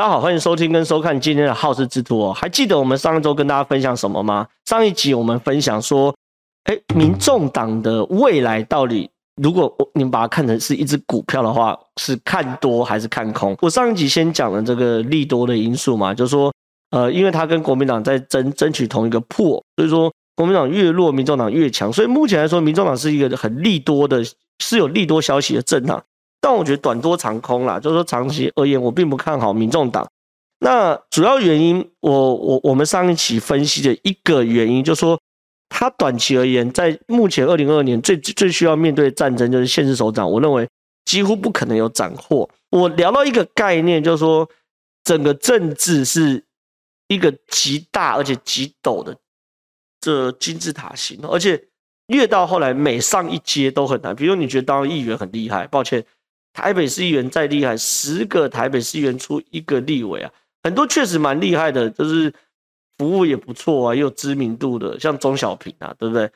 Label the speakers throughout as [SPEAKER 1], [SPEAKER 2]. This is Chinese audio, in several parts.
[SPEAKER 1] 大家好，欢迎收听跟收看今天的好事之徒哦。还记得我们上一周跟大家分享什么吗？上一集我们分享说，哎，民众党的未来到底，如果我你们把它看成是一只股票的话，是看多还是看空？我上一集先讲了这个利多的因素嘛，就是说，呃，因为他跟国民党在争争取同一个破，所以说国民党越弱，民众党越强。所以目前来说，民众党是一个很利多的，是有利多消息的政党。但我觉得短多长空啦，就是说长期而言，我并不看好民众党。那主要原因，我我我们上一期分析的一个原因，就是说，他短期而言，在目前二零二二年最最需要面对的战争就是县市首长，我认为几乎不可能有斩获。我聊到一个概念，就是说，整个政治是一个极大而且极陡的这金字塔型，而且越到后来每上一阶都很难。比如你觉得当议员很厉害，抱歉。台北市议员再厉害，十个台北市议员出一个立委啊，很多确实蛮厉害的，就是服务也不错啊，也有知名度的，像钟小平啊，对不对？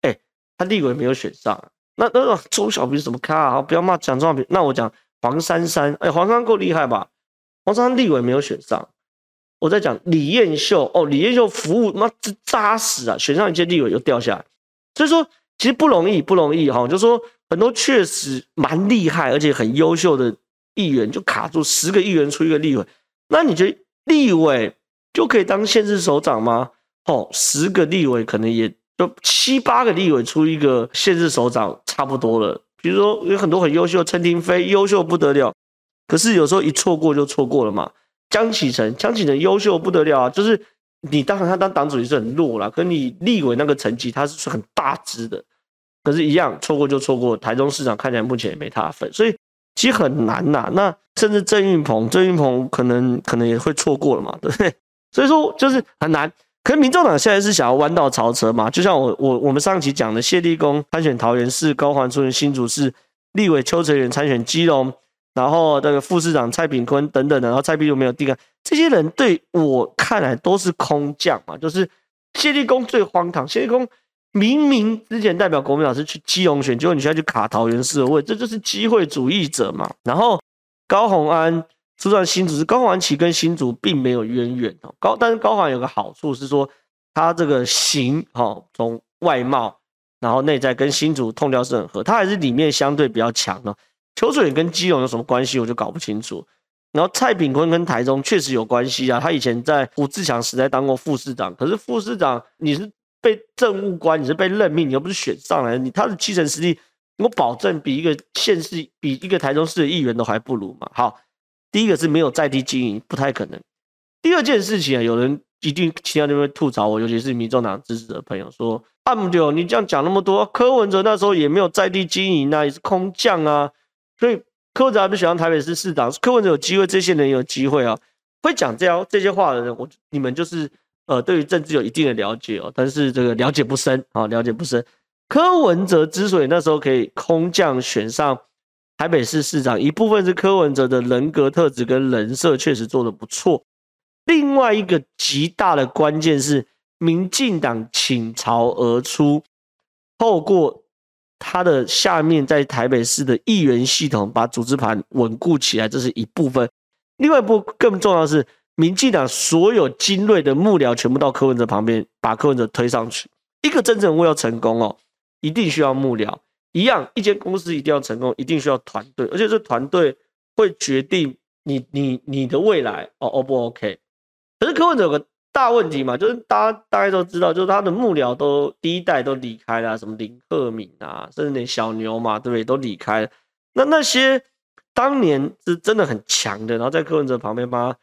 [SPEAKER 1] 哎、他立委没有选上，那那钟小平怎么咖啊？不要骂蒋钟小平，那我讲黄珊珊，哎、欸，黄珊珊够厉害吧？黄珊珊立委没有选上，我在讲李彦秀，哦，李彦秀服务妈这扎实啊，选上一届立委又掉下来，所以说其实不容易，不容易哈，就说。很多确实蛮厉害，而且很优秀的议员就卡住，十个议员出一个立委，那你觉得立委就可以当县市首长吗？哦，十个立委可能也就七八个立委出一个县市首长差不多了。比如说有很多很优秀陈亭妃，优秀不得了，可是有时候一错过就错过了嘛。江启臣，江启臣优秀不得了啊，就是你当然他当党主席是很弱啦，可你立委那个成绩他是很大支的。可是，一样错过就错过。台中市长看起来目前也没他份，所以其实很难呐、那甚至郑运鹏，郑运鹏可能可能也会错过了嘛，对不对？所以说就是很难。可是民众党现在是想要弯道超车嘛？就像我我我们上期讲的，谢立功参选桃园市，高虹安出任新竹市立委，邱成元参选基隆，然后这个副市长蔡炳坤等等的，然后蔡壁如没有地方，这些人对我看来都是空降嘛。就是谢立功最荒唐，谢立功。明明之前代表国民党是去基隆选，结果你现在去卡桃园市的位，这就是机会主义者嘛。然后高虹安出战新竹，高虹安其实跟新竹并没有渊源哦。高但是高虹安有个好处是说，他这个型哈，从外貌然后内在跟新竹痛调是很合，他还是里面相对比较强的。邱水跟基隆有什么关系，我就搞不清楚。然后蔡炳坤跟台中确实有关系啊，他以前在胡志强时代当过副市长，可是副市长你是。被政务官，你是被任命，你又不是选上来的，你他的基层实力，我保证比一个县市、比一个台中市的议员都还不如嘛。好，第一个是没有在地经营，不太可能。第二件事情啊，有人一定听到那边吐槽我，尤其是民众党支持的朋友说：“啊，不对，你这样讲那么多，柯文哲那时候也没有在地经营啊，也是空降啊。”所以柯文哲还不喜欢台北市市长，柯文哲有机会，这些人有机会啊。会讲这样这些话的人，我你们就是。呃，对于政治有一定的了解哦，但是这个了解不深啊，了解不深。柯文哲之所以那时候可以空降选上台北市市长，一部分是柯文哲的人格特质跟人设确实做得不错，另外一个极大的关键是民进党倾巢而出，透过他的下面在台北市的议员系统把组织盘稳固起来，这是一部分。另外一部更重要的是。民进党所有精锐的幕僚全部到柯文哲旁边，把柯文哲推上去。一个真正为要成功哦，一定需要幕僚。一样，一间公司一定要成功，一定需要团队，而且这团队会决定你你你的未来哦，O 不 OK？可是柯文哲有个大问题嘛，就是大家大概都知道，就是他的幕僚都第一代都离开了，什么林鹤敏啊，甚至连小牛嘛，对不对？都离开了。那那些当年是真的很强的，然后在柯文哲旁边帮他。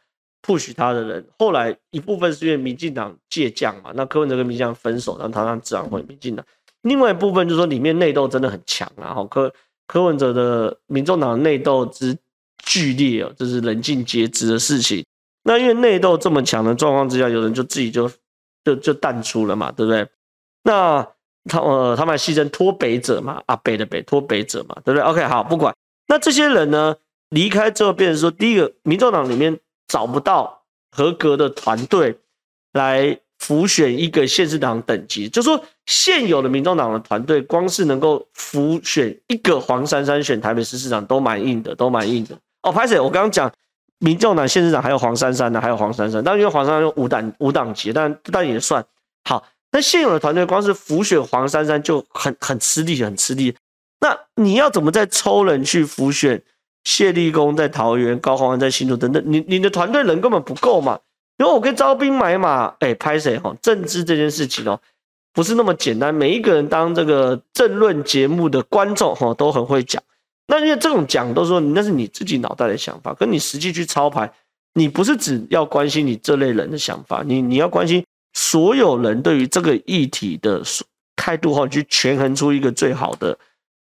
[SPEAKER 1] Push 他的人，后来一部分是因为民进党借将嘛，那柯文哲跟民进党分手，让他让自然回民进党。另外一部分就是说里面内斗真的很强啊，哈，柯柯文哲的民众党内斗之剧烈哦，这是人尽皆知的事情。那因为内斗这么强的状况之下，有人就自己就就就淡出了嘛，对不对？那他呃，他们还牺牲脱北者嘛，啊北的北脱北者嘛，对不对？OK，好，不管。那这些人呢离开之后，变成说第一个民众党里面。找不到合格的团队来辅选一个县市长等级，就说现有的民众党的团队，光是能够辅选一个黄珊珊选台北市市长都蛮硬的，都蛮硬的。哦，拍谢，我刚刚讲民众党县市长还有黄珊珊呢，还有黄珊珊，但因为黄珊珊用五党五党籍，但但也算好。那现有的团队光是辅选黄珊珊就很很吃力，很吃力。那你要怎么再抽人去辅选谢立功在桃园、高虹安在新竹等等？你你的团队人根本不够嘛？因为我可以招兵买马，哎，拍谁哈？政治这件事情哦，不是那么简单。每一个人当这个政论节目的观众哈，都很会讲。那因为这种讲都说那是你自己脑袋的想法，跟你实际去操盘，你不是只要关心你这类人的想法，你你要关心所有人对于这个议题的态度哈，去权衡出一个最好的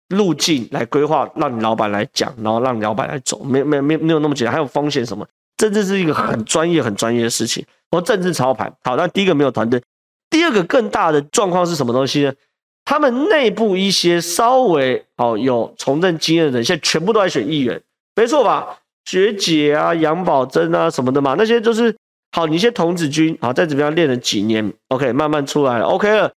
[SPEAKER 1] 路径来规划，让你老板来讲，然后让你老板来走，没没没没有那么简单，还有风险什么？政治是一个很专业、很专业的事情。我政治操盘好，那第一个没有团队，第二个更大的状况是什么东西呢？他们内部一些稍微哦有从政经验的人，现在全部都在选议员，没错吧？学姐啊、杨宝珍啊什么的嘛，那些就是好，你一些童子军啊，在这边练了几年，OK，慢慢出来了，OK 了。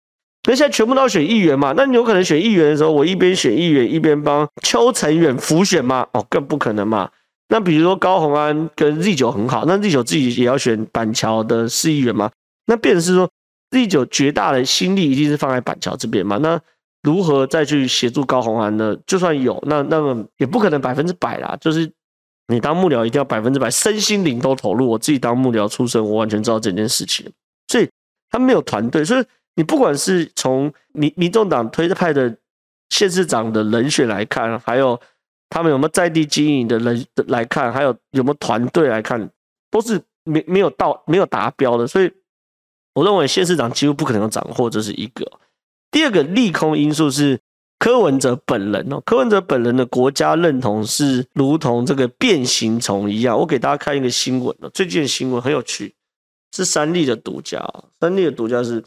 [SPEAKER 1] 那现在全部都要选议员嘛？那你有可能选议员的时候，我一边选议员一边帮邱成远辅选吗？哦，更不可能嘛。那比如说高虹安跟 Z 九很好，那 Z 九自己也要选板桥的市议员吗？那变成是说 Z 九绝大的心力一定是放在板桥这边嘛？那如何再去协助高虹安呢？就算有，那那个也不可能百分之百啦。就是你当幕僚一定要百分之百身心灵都投入。我自己当幕僚出身，我完全知道这件事情。所以他没有团队，所以你不管是从民民众党推派的县市长的人选来看，还有。他们有没有在地经营的人来看，还有有没有团队来看，都是没没有到没有达标的，所以我认为县市长几乎不可能有掌握，这是一个。第二个利空因素是柯文哲本人哦，柯文哲本人的国家认同是如同这个变形虫一样。我给大家看一个新闻哦，最近的新闻很有趣，是三立的独家，三立的独家是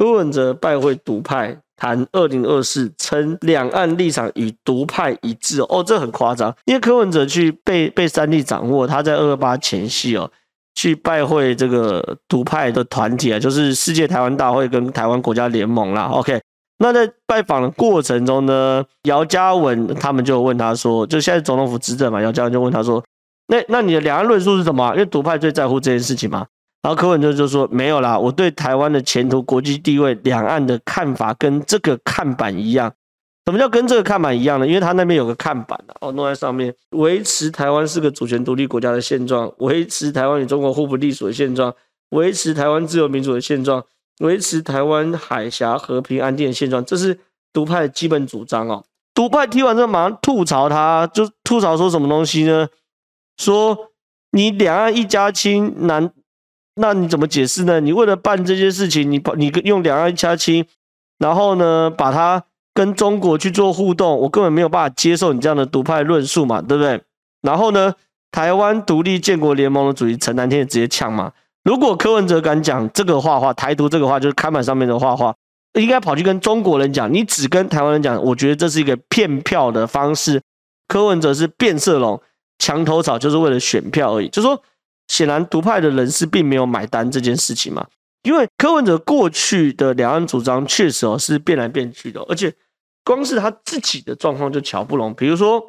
[SPEAKER 1] 柯文哲拜会独派。谈二零二四，称两岸立场与独派一致哦，这很夸张，因为柯文哲去被被三立掌握，他在二二八前夕哦，去拜会这个独派的团体啊，就是世界台湾大会跟台湾国家联盟啦。OK，那在拜访的过程中呢，姚嘉文他们就问他说，就现在总统府执政嘛，姚嘉文就问他说，那那你的两岸论述是什么？因为独派最在乎这件事情嘛。然后柯文哲就说没有啦，我对台湾的前途、国际地位、两岸的看法跟这个看板一样。什么叫跟这个看板一样呢？因为他那边有个看板哦，弄在上面，维持台湾是个主权独立国家的现状，维持台湾与中国互不隶属的现状，维持台湾自由民主的现状，维持台湾海峡和平安定的现状，这是独派的基本主张哦。独派听完之后马上吐槽他，就吐槽说什么东西呢？说你两岸一家亲，难。那你怎么解释呢？你为了办这些事情，你你用两岸一家亲，然后呢，把它跟中国去做互动，我根本没有办法接受你这样的独派论述嘛，对不对？然后呢，台湾独立建国联盟的主席陈南天也直接呛嘛。如果柯文哲敢讲这个话话，台独这个话就是看板上面的话话，应该跑去跟中国人讲，你只跟台湾人讲，我觉得这是一个骗票的方式。柯文哲是变色龙，墙头草，就是为了选票而已，就说。显然，独派的人士并没有买单这件事情嘛，因为柯文哲过去的两岸主张确实哦是变来变去的，而且光是他自己的状况就瞧不拢。比如说，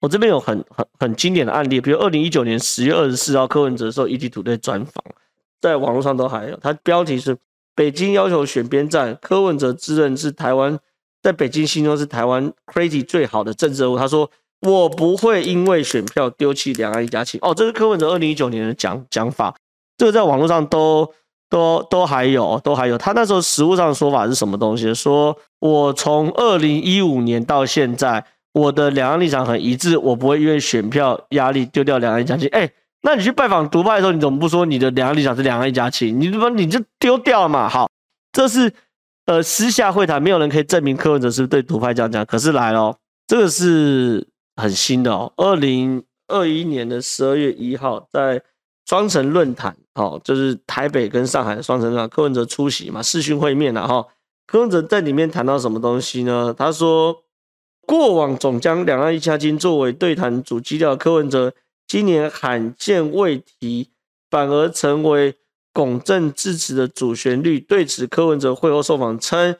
[SPEAKER 1] 我这边有很很很经典的案例，比如二零一九年十月二十四号柯文哲受 ET 图队专访，在网络上都还有，他标题是“北京要求选边站，柯文哲自认是台湾在北京心中是台湾 crazy 最好的政治人物”，他说。我不会因为选票丢弃两岸一家亲哦，这是柯文哲二零一九年的讲讲法，这个在网络上都都都还有都还有。他那时候实务上的说法是什么东西？说我从二零一五年到现在，我的两岸立场很一致，我不会因为选票压力丢掉两岸一家亲。哎，那你去拜访独派的时候，你怎么不说你的两岸立场是两岸一家亲？你怎么你就丢掉嘛？好，这是呃私下会谈，没有人可以证明柯文哲是对独派这样讲。可是来了，这个是。很新的哦，二零二一年的十二月一号，在双城论坛，哦，就是台北跟上海的双城论坛，柯文哲出席嘛，视讯会面了哈。柯文哲在里面谈到什么东西呢？他说，过往总将两岸一家亲作为对谈主基调，柯文哲今年罕见未提，反而成为拱正致辞的主旋律。对此，柯文哲会后受访称，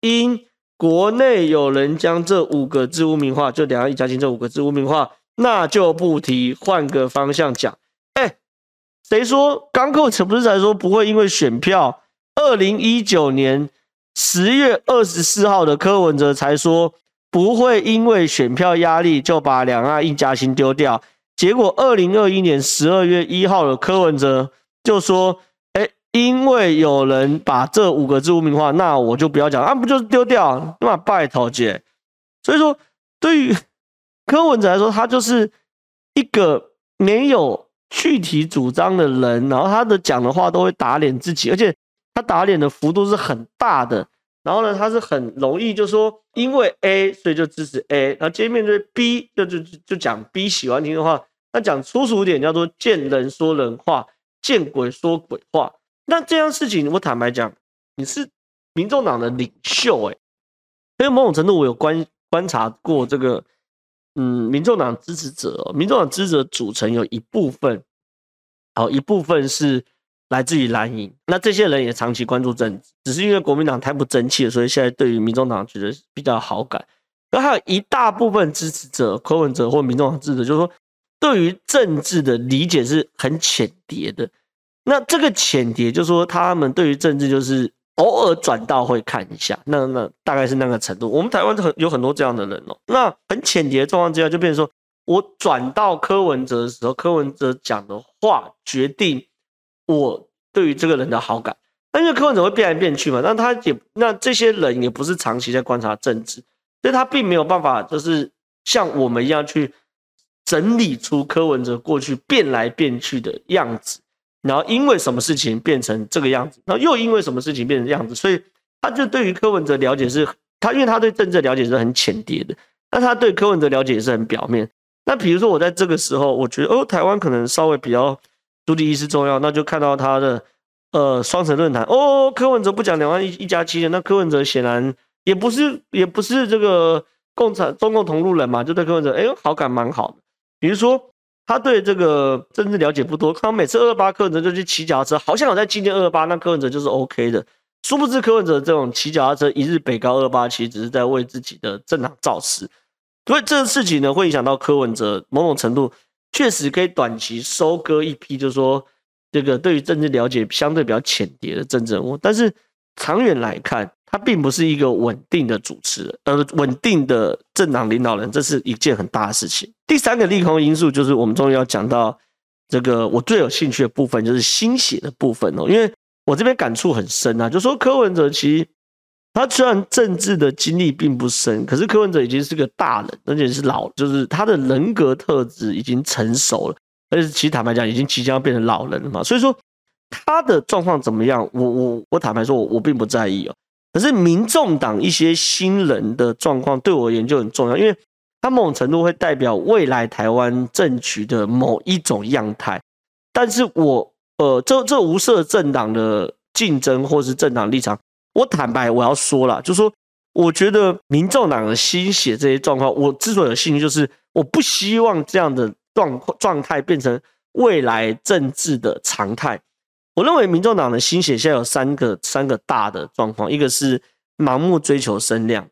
[SPEAKER 1] 因国内有人将这五个字污名化，就两岸一家亲这五个字污名化，那就不提，换个方向讲。哎，谁说刚柯文哲不是才说不会因为选票？二零一九年十月二十四号的柯文哲才说不会因为选票压力就把两岸一家亲丢掉。结果二零二一年十二月一号的柯文哲就说：“，因为有人把这五个字污名化，那我就不要讲啊，不就是丢掉？那拜托姐。”所以说，对于柯文哲来说，他就是一个没有具体主张的人，然后他的讲的话都会打脸自己，而且他打脸的幅度是很大的。然后呢，他是很容易就说，因为 A 所以就支持 A，然后接面对 B 就就就讲 B 喜欢听的话，那讲粗俗点叫做见人说人话，见鬼说鬼话。那这样事情，我坦白讲，你是民众党的领袖诶，因为某种程度我有观观察过这个，嗯，民众党支持者，民众党支持者组成有一部分，好一部分是。来自于蓝营，那这些人也长期关注政治，只是因为国民党太不争气了，所以现在对于民众党觉得比较好感。而还有一大部分支持者、柯文哲或民众党支持者，就是说对于政治的理解是很浅碟的。那这个浅碟，就是说他们对于政治就是偶尔转到会看一下，那那大概是那个程度。我们台湾很有很多这样的人哦。那很浅碟的状况之下，就变成说我转到柯文哲的时候，柯文哲讲的话决定。我对于这个人的好感，那因为柯文哲会变来变去嘛，那他也那这些人也不是长期在观察政治，所以他并没有办法就是像我们一样去整理出柯文哲过去变来变去的样子，然后因为什么事情变成这个样子，然后又因为什么事情变成这样子，所以他就对于柯文哲了解是，他因为他对政治了解是很浅碟的，那他对柯文哲了解也是很表面。那比如说我在这个时候，我觉得哦，台湾可能稍微比较。独立意识重要，那就看到他的呃双城论坛哦，柯文哲不讲两岸一一家亲的，那柯文哲显然也不是也不是这个共产中共同路人嘛，就对柯文哲哎好感蛮好的。比如说他对这个政治了解不多，他每次二二八柯文哲就去骑脚踏车，好像有在纪念二二八，那柯文哲就是 OK 的。殊不知柯文哲这种骑脚踏车一日北高二八，其实只是在为自己的政党造势，所以这个事情呢会影响到柯文哲某种程度。确实可以短期收割一批，就是说这个对于政治了解相对比较浅碟的政治人物，但是长远来看，他并不是一个稳定的主持人，呃，稳定的政党领导人，这是一件很大的事情。第三个利空因素就是我们终于要讲到这个我最有兴趣的部分，就是新血的部分哦，因为我这边感触很深啊，就说柯文哲其实。他虽然政治的经历并不深，可是柯文哲已经是个大人，而且是老，就是他的人格特质已经成熟了，而且其实坦白讲，已经即将要变成老人了嘛。所以说他的状况怎么样，我我我坦白说我，我并不在意哦。可是民众党一些新人的状况对我而言就很重要，因为他某种程度会代表未来台湾政局的某一种样态。但是我呃，这这无色政党的竞争或是政党立场。我坦白，我要说了，就说，我觉得民众党的新血这些状况，我之所以有兴趣，就是我不希望这样的状状态变成未来政治的常态。我认为民众党的新血现在有三个三个大的状况，一个是盲目追求声量，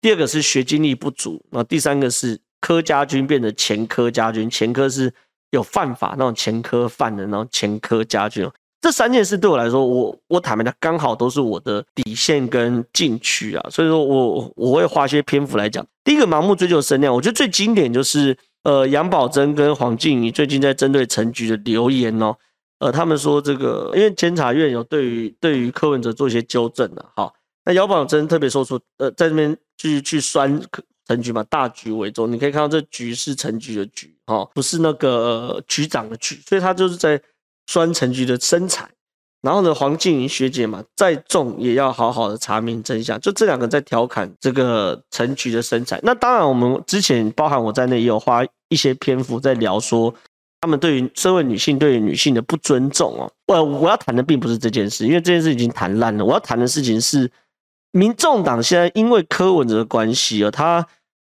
[SPEAKER 1] 第二个是学经历不足，那第三个是柯家军变成前柯家军，前柯是有犯法那种前科犯的，然后前柯家军。这三件事对我来说，我我坦白讲，刚好都是我的底线跟禁区啊，所以说我我会花些篇幅来讲。第一个盲目追求声量，我觉得最经典就是呃杨宝珍跟黄静怡最近在针对陈菊的留言哦，呃他们说这个因为监察院有对于对于柯文哲做一些纠正了，好，那姚宝珍特别说出呃在这边去去酸陈局嘛，大局为重，你可以看到这局是陈局的局哈，不是那个局长的局，所以他就是在。酸陈局的身材，然后呢，黄静怡学姐嘛，再重也要好好的查明真相。就这两个在调侃这个陈局的身材。那当然，我们之前包含我在内，也有花一些篇幅在聊说，他们对于社会女性对于女性的不尊重哦。我我要谈的并不是这件事，因为这件事已经谈烂了。我要谈的事情是，民众党现在因为柯文哲的关系哦，他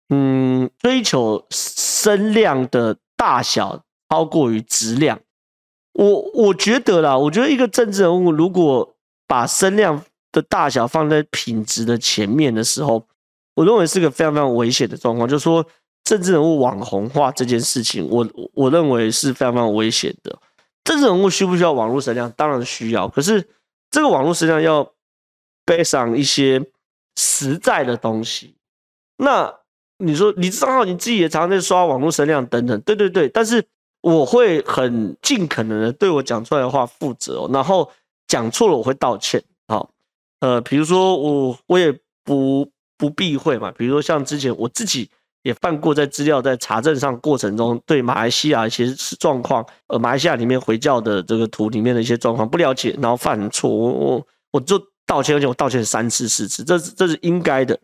[SPEAKER 1] 嗯追求声量的大小超过于质量。我我觉得啦，我觉得一个政治人物如果把声量的大小放在品质的前面的时候，我认为是个非常非常危险的状况。就是说，政治人物网红化这件事情，我我认为是非常非常危险的。政治人物需不需要网络声量？当然需要。可是这个网络声量要背上一些实在的东西。那你说，你正好你自己也常常在刷网络声量等等，对对对。但是我会很尽可能的对我讲出来的话负责，然后讲错了我会道歉。好，呃，比如说我我也不不避讳嘛，比如说像之前我自己。也犯过在资料在查证上过程中对马来西亚一些状况，呃，马来西亚里面回教的这个图里面的一些状况不了解，然后犯错，我我我就道歉，而且我道歉三次四次，这是这是应该的。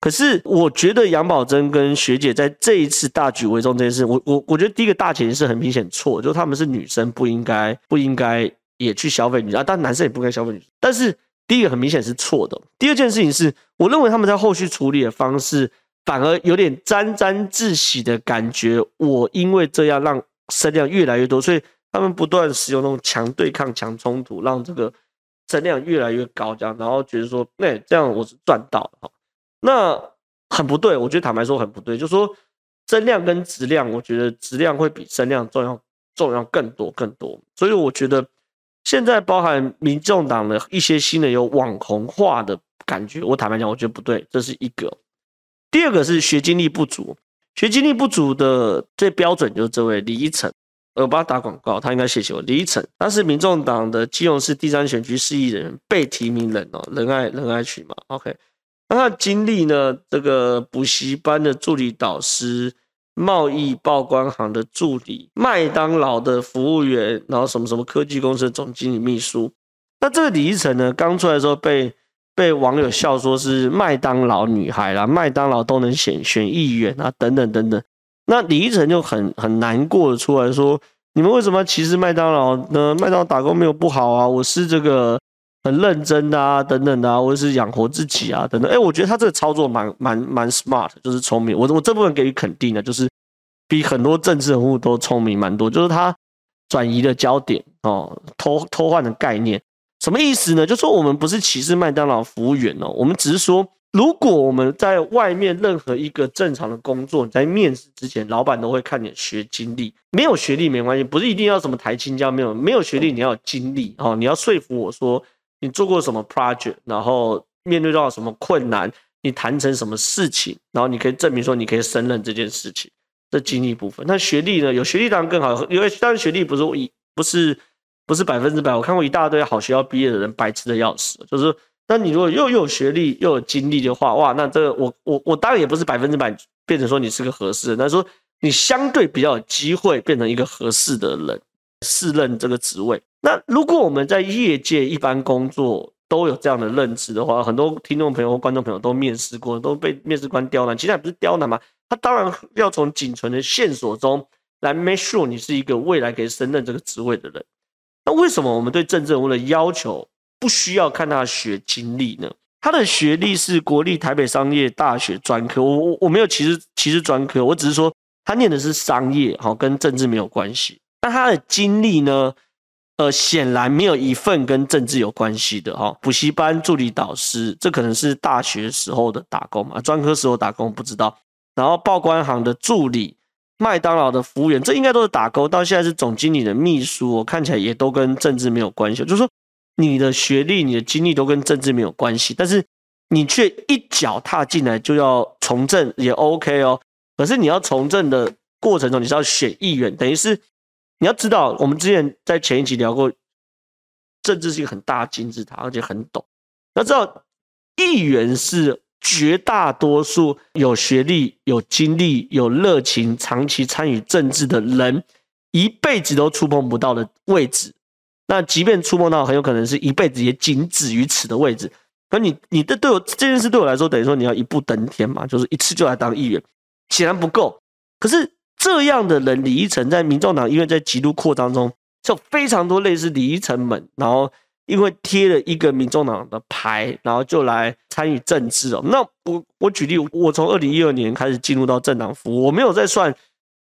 [SPEAKER 1] 可是我觉得杨宝珍跟学姐在这一次大局为重这件事，我我我觉得第一个大前提是很明显错，就他们是女生不应该不应该也去消费女生啊，但男生也不该消费女生。但是第一个很明显是错的。第二件事情是我认为他们在后续处理的方式。反而有点沾沾自喜的感觉。我因为这样让声量越来越多，所以他们不断使用那种强对抗、强冲突，让这个声量越来越高。这样，然后觉得说，那这样我是赚到了哈。那很不对，我觉得坦白说很不对。就是说，增量跟质量，我觉得质量会比增量重要，重要更多更多。所以我觉得现在包含民众党的一些新的有网红化的感觉，我坦白讲，我觉得不对，这是一个。第二个是学经历不足，学经历不足的最标准就是这位李依晨，我帮他打广告，他应该谢谢我。李依晨，他是民众党的基隆市第三选区市议员，被提名人哦，仁爱仁爱区嘛，OK。那他的经历呢？这个补习班的助理导师，贸易报关行的助理，麦当劳的服务员，然后什么什么科技公司总经理秘书。那这个李依晨呢，刚出来的时候被。被网友笑说是麦当劳女孩啦，麦当劳都能选选议员啊，等等等等。那李依晨就很很难过的出来说：“你们为什么歧视麦当劳呢？麦当劳打工没有不好啊，我是这个很认真的啊，等等的啊，我是养活自己啊，等等。”哎，我觉得他这个操作蛮蛮蛮 smart，就是聪明。我我这部分给予肯定的，就是比很多政治人物都聪明蛮多，就是他转移了焦点哦，偷偷换的概念。什么意思呢？就说我们不是歧视麦当劳服务员哦，我们只是说，如果我们在外面任何一个正常的工作，你在面试之前，老板都会看你学经历，没有学历没关系，不是一定要什么台清交，没有没有学历，你要有经历哦，你要说服我说你做过什么 project，然后面对到什么困难，你谈成什么事情，然后你可以证明说你可以胜任这件事情，这经历部分。那学历呢？有学历当然更好，因为当然学历不是一不是。不是百分之百，我看过一大堆好学校毕业的人，白痴的要死。就是，那你如果又有学历又有经历的话，哇，那这个我我我当然也不是百分之百变成说你是个合适的，但是说你相对比较有机会变成一个合适的人，适任这个职位。那如果我们在业界一般工作都有这样的认知的话，很多听众朋友或观众朋友都面试过，都被面试官刁难，其实还不是刁难嘛，他当然要从仅存的线索中来 make sure 你是一个未来可以胜任这个职位的人。那为什么我们对政治人物的要求不需要看他学经历呢？他的学历是国立台北商业大学专科，我我我没有歧视歧视专科，我只是说他念的是商业，好，跟政治没有关系。那他的经历呢？呃，显然没有一份跟政治有关系的哈。补习班助理导师，这可能是大学时候的打工嘛，专科时候打工不知道。然后报关行的助理。麦当劳的服务员，这应该都是打勾。到现在是总经理的秘书，我看起来也都跟政治没有关系。就是说，你的学历、你的经历都跟政治没有关系，但是你却一脚踏进来就要从政，也 OK 哦。可是你要从政的过程中，你是要选议员，等于是你要知道，我们之前在前一集聊过，政治是一个很大的金字塔，而且很陡。要知道，议员是。绝大多数有学历、有经历、有热情、长期参与政治的人，一辈子都触碰不到的位置。那即便触碰到，很有可能是一辈子也仅止于此的位置。可你，你的对我这件事对我来说，等于说你要一步登天嘛，就是一次就来当议员，显然不够。可是这样的人，李依晨在民众党因为在极度扩张中，就非常多类似李依晨们，然后。因为贴了一个民众党的牌，然后就来参与政治哦。那我我举例，我从二零一二年开始进入到政党服务，我没有在算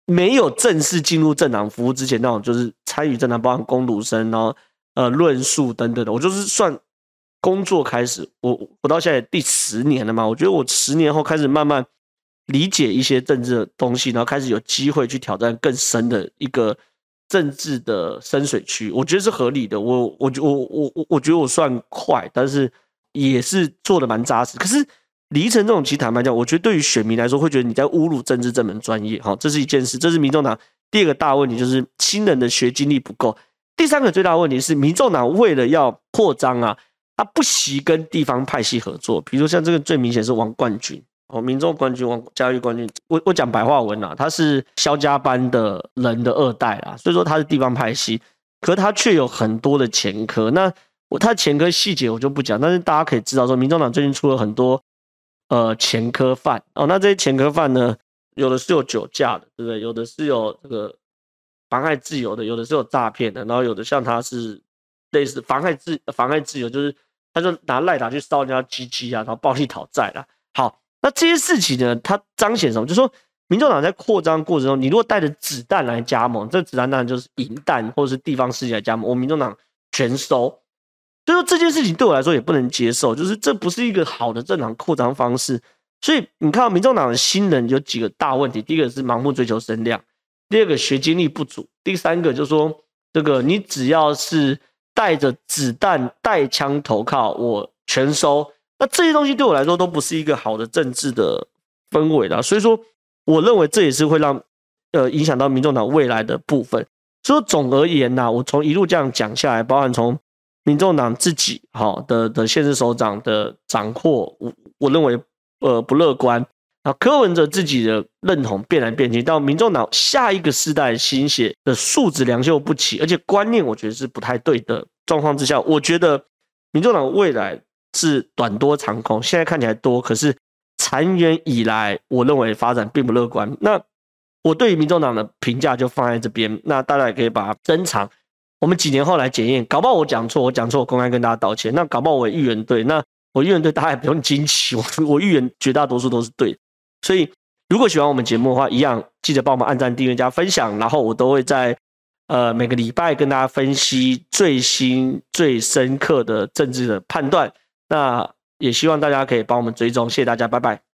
[SPEAKER 1] 没有正式进入政党服务之前那种，就是参与政党，包含工读生，然后呃论述等等的。我就是算工作开始，我我到现在第十年了嘛。我觉得我十年后开始慢慢理解一些政治的东西，然后开始有机会去挑战更深的一个政治的深水区，我觉得是合理的。我我我我我我觉得我算快，但是也是做的蛮扎实。可是离成这种其实坦白讲，我觉得对于选民来说，会觉得你在侮辱政治这门专业。哈，这是一件事。这是民众党第二个大问题，就是新人的学经历不够。第三个最大问题是，民众党为了要扩张啊，他不惜跟地方派系合作。比如说像这个最明显是王冠军。哦，民众冠军王嘉裕冠军，我我讲白话文啊，他是萧家班的人的二代啦，所以说他是地方派系，可是他却有很多的前科。那我他前科细节我就不讲，但是大家可以知道说，民众党最近出了很多呃前科犯哦，那这些前科犯呢，有的是有酒驾的，对不对？有的是有这个妨害自由的，有的是有诈骗的，然后有的像他是类似妨害自妨害自由，就是他就拿赖打去烧人家鸡鸡啊，然后暴力讨债啦。好。那这些事情呢，它彰显什么？就是说，民众党在扩张过程中，你如果带着子弹来加盟，这子弹当然就是银弹或者是地方势力来加盟，我民众党全收。所以说这件事情对我来说也不能接受，就是这不是一个好的政党扩张方式。所以你看，民众党的新人有几个大问题：第一个是盲目追求声量，第二个学经历不足，第三个就是说，这个你只要是带着子弹带枪投靠，我全收。那这些东西对我来说都不是一个好的政治的氛围啦，所以说我认为这也是会让呃影响到民众党未来的部分。所以总而言呐，我从一路这样讲下来，包含从民众党自己好的的现任首长的掌握，我我认为呃不乐观。啊，柯文哲自己的认同变来变去，到民众党下一个世代新血的素质良莠不齐，而且观念我觉得是不太对的状况之下，我觉得民众党未来。是短多长空，现在看起来多，可是长远以来，我认为发展并不乐观。那我对于民众党的评价就放在这边，那大家也可以把它珍藏。我们几年后来检验，搞不好我讲错，我讲错，公开跟大家道歉。那搞不好我预言对，那我预言对，大家也不用惊奇，我我预言绝大多数都是对。所以如果喜欢我们节目的话，一样记得帮我们按赞、订阅、加分享，然后我都会在呃每个礼拜跟大家分析最新、最深刻的政治的判断。那也希望大家可以帮我们追踪，谢谢大家，拜拜。